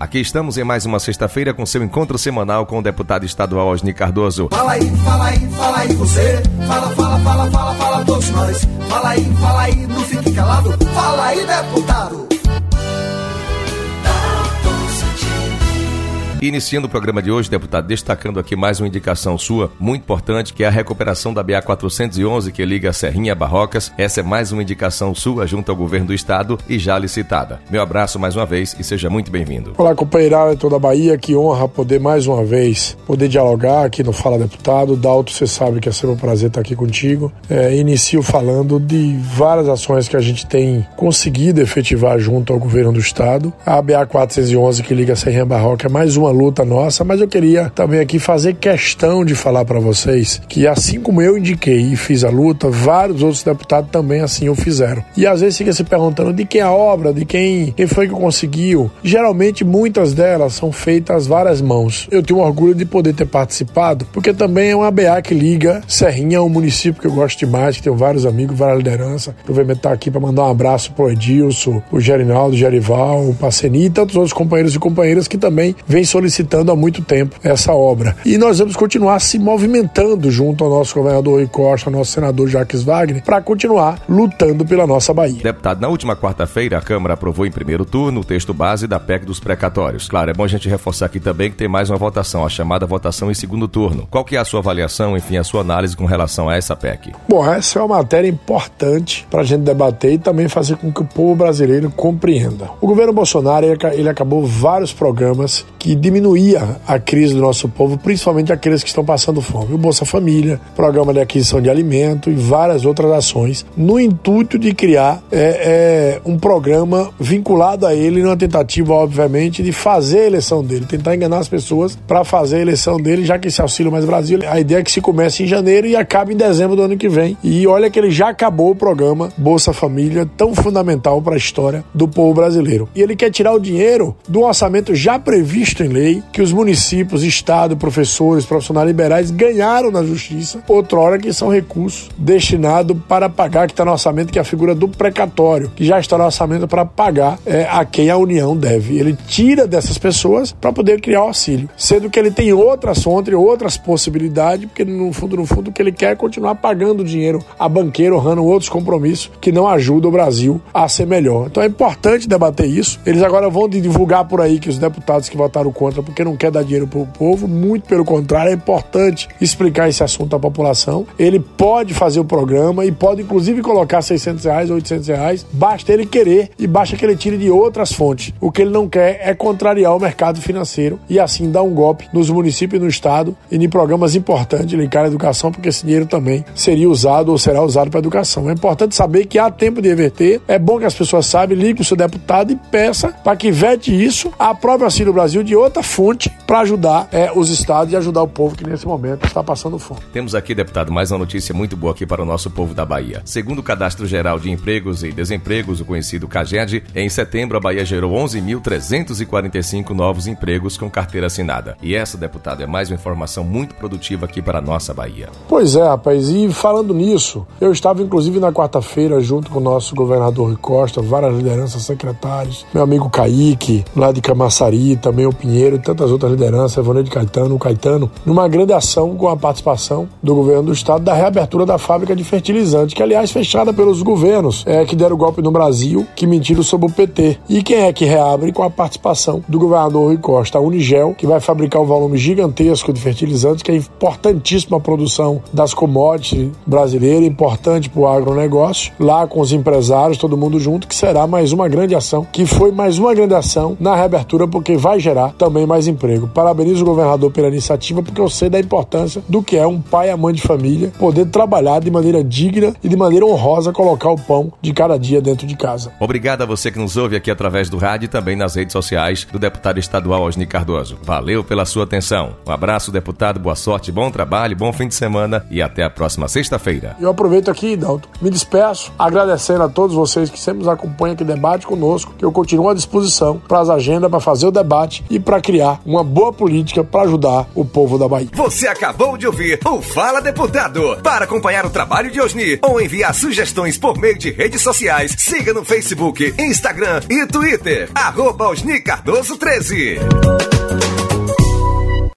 Aqui estamos em mais uma sexta-feira com seu encontro semanal com o deputado estadual Osni Cardoso. Fala aí, fala aí, fala aí você. Fala, fala, fala, fala, fala todos nós. Fala aí, fala aí, não fique calado. Fala aí, deputado. Iniciando o programa de hoje, deputado, destacando aqui mais uma indicação sua, muito importante, que é a recuperação da BA 411, que liga Serrinha a Barrocas. Essa é mais uma indicação sua junto ao governo do estado e já licitada. Meu abraço mais uma vez e seja muito bem-vindo. Olá, companheirada toda a Bahia, que honra poder mais uma vez poder dialogar aqui no Fala Deputado. Dalto, você sabe que é sempre um prazer estar aqui contigo. É, inicio falando de várias ações que a gente tem conseguido efetivar junto ao governo do estado. A BA 411, que liga Serrinha a Barroca, é mais uma uma luta nossa, mas eu queria também aqui fazer questão de falar para vocês que assim como eu indiquei e fiz a luta, vários outros deputados também assim o fizeram. E às vezes fica se perguntando de quem a obra, de quem, quem foi que conseguiu. Geralmente muitas delas são feitas várias mãos. Eu tenho orgulho de poder ter participado, porque também é uma BA que liga Serrinha, um município que eu gosto demais, que tenho vários amigos, várias lideranças. Aproveito estar aqui para mandar um abraço pro Edilson, o Gerinaldo, o Gerival, o Paceni e tantos outros companheiros e companheiras que também vêm solicitando há muito tempo essa obra. E nós vamos continuar se movimentando junto ao nosso governador Rui Costa, ao nosso senador Jacques Wagner, para continuar lutando pela nossa Bahia. Deputado, na última quarta-feira, a Câmara aprovou em primeiro turno o texto base da PEC dos precatórios. Claro, é bom a gente reforçar aqui também que tem mais uma votação, a chamada votação em segundo turno. Qual que é a sua avaliação, enfim, a sua análise com relação a essa PEC? Bom, essa é uma matéria importante para a gente debater e também fazer com que o povo brasileiro compreenda. O governo Bolsonaro ele acabou vários programas que diminuía a crise do nosso povo, principalmente aqueles que estão passando fome. O Bolsa Família, Programa de Aquisição de Alimento e várias outras ações, no intuito de criar é, é, um programa vinculado a ele, numa tentativa, obviamente, de fazer a eleição dele, tentar enganar as pessoas para fazer a eleição dele, já que esse Auxílio Mais Brasil, a ideia é que se comece em janeiro e acabe em dezembro do ano que vem. E olha que ele já acabou o programa Bolsa Família, tão fundamental para a história do povo brasileiro. E ele quer tirar o dinheiro do orçamento já previsto em lei, que os municípios, Estado, professores, profissionais liberais ganharam na justiça, outrora que são recursos destinados para pagar, que está no orçamento, que é a figura do precatório, que já está no orçamento para pagar é, a quem a União deve. Ele tira dessas pessoas para poder criar o auxílio, sendo que ele tem outras fontes, outras possibilidades, porque no fundo, no fundo, o que ele quer é continuar pagando dinheiro a banqueiro, honrando outros compromissos que não ajudam o Brasil a ser melhor. Então é importante debater isso. Eles agora vão divulgar por aí que os deputados que votaram contra porque não quer dar dinheiro para o povo, muito pelo contrário, é importante explicar esse assunto à população. Ele pode fazer o programa e pode inclusive colocar 600 reais, 800 reais, basta ele querer e basta que ele tire de outras fontes. O que ele não quer é contrariar o mercado financeiro e assim dar um golpe nos municípios e no estado e em programas importantes ligados à educação, porque esse dinheiro também seria usado ou será usado para educação. É importante saber que há tempo de reverter, é bom que as pessoas saibam, ligue o seu deputado e peça para que vete isso, aprove o Auxílio Brasil de outra fonte para ajudar é, os estados e ajudar o povo que nesse momento está passando fome. Temos aqui, deputado, mais uma notícia muito boa aqui para o nosso povo da Bahia. Segundo o Cadastro Geral de Empregos e Desempregos, o conhecido CAGED, em setembro a Bahia gerou 11.345 novos empregos com carteira assinada. E essa, deputado, é mais uma informação muito produtiva aqui para a nossa Bahia. Pois é, rapaz, e falando nisso, eu estava inclusive na quarta-feira junto com o nosso governador Rui Costa, várias lideranças secretários, meu amigo Kaique, lá de Camaçari, também o Pinheiro e tantas outras lideranças, de Caetano, Caetano, numa grande ação com a participação do governo do estado da reabertura da fábrica de fertilizante, que aliás fechada pelos governos é, que deram golpe no Brasil, que mentiram sobre o PT. E quem é que reabre com a participação do governador Rui Costa? A Unigel, que vai fabricar um volume gigantesco de fertilizantes, que é importantíssima a produção das commodities brasileiras, importante para o agronegócio, lá com os empresários, todo mundo junto, que será mais uma grande ação, que foi mais uma grande ação na reabertura, porque vai gerar também mais emprego. Parabenizo o governador pela iniciativa, porque eu sei da importância do que é um pai e a mãe de família poder trabalhar de maneira digna e de maneira honrosa colocar o pão de cada dia dentro de casa. Obrigado a você que nos ouve aqui através do rádio e também nas redes sociais do deputado estadual Osni Cardoso. Valeu pela sua atenção. Um abraço, deputado, boa sorte, bom trabalho, bom fim de semana e até a próxima sexta-feira. Eu aproveito aqui, Dalton, me despeço, agradecendo a todos vocês que sempre nos acompanham aqui debate conosco, que eu continuo à disposição para as agendas, para fazer o debate e para para criar uma boa política para ajudar o povo da Bahia. Você acabou de ouvir o Fala Deputado. Para acompanhar o trabalho de Osni ou enviar sugestões por meio de redes sociais, siga no Facebook, Instagram e Twitter. Arroba Osni Cardoso 13.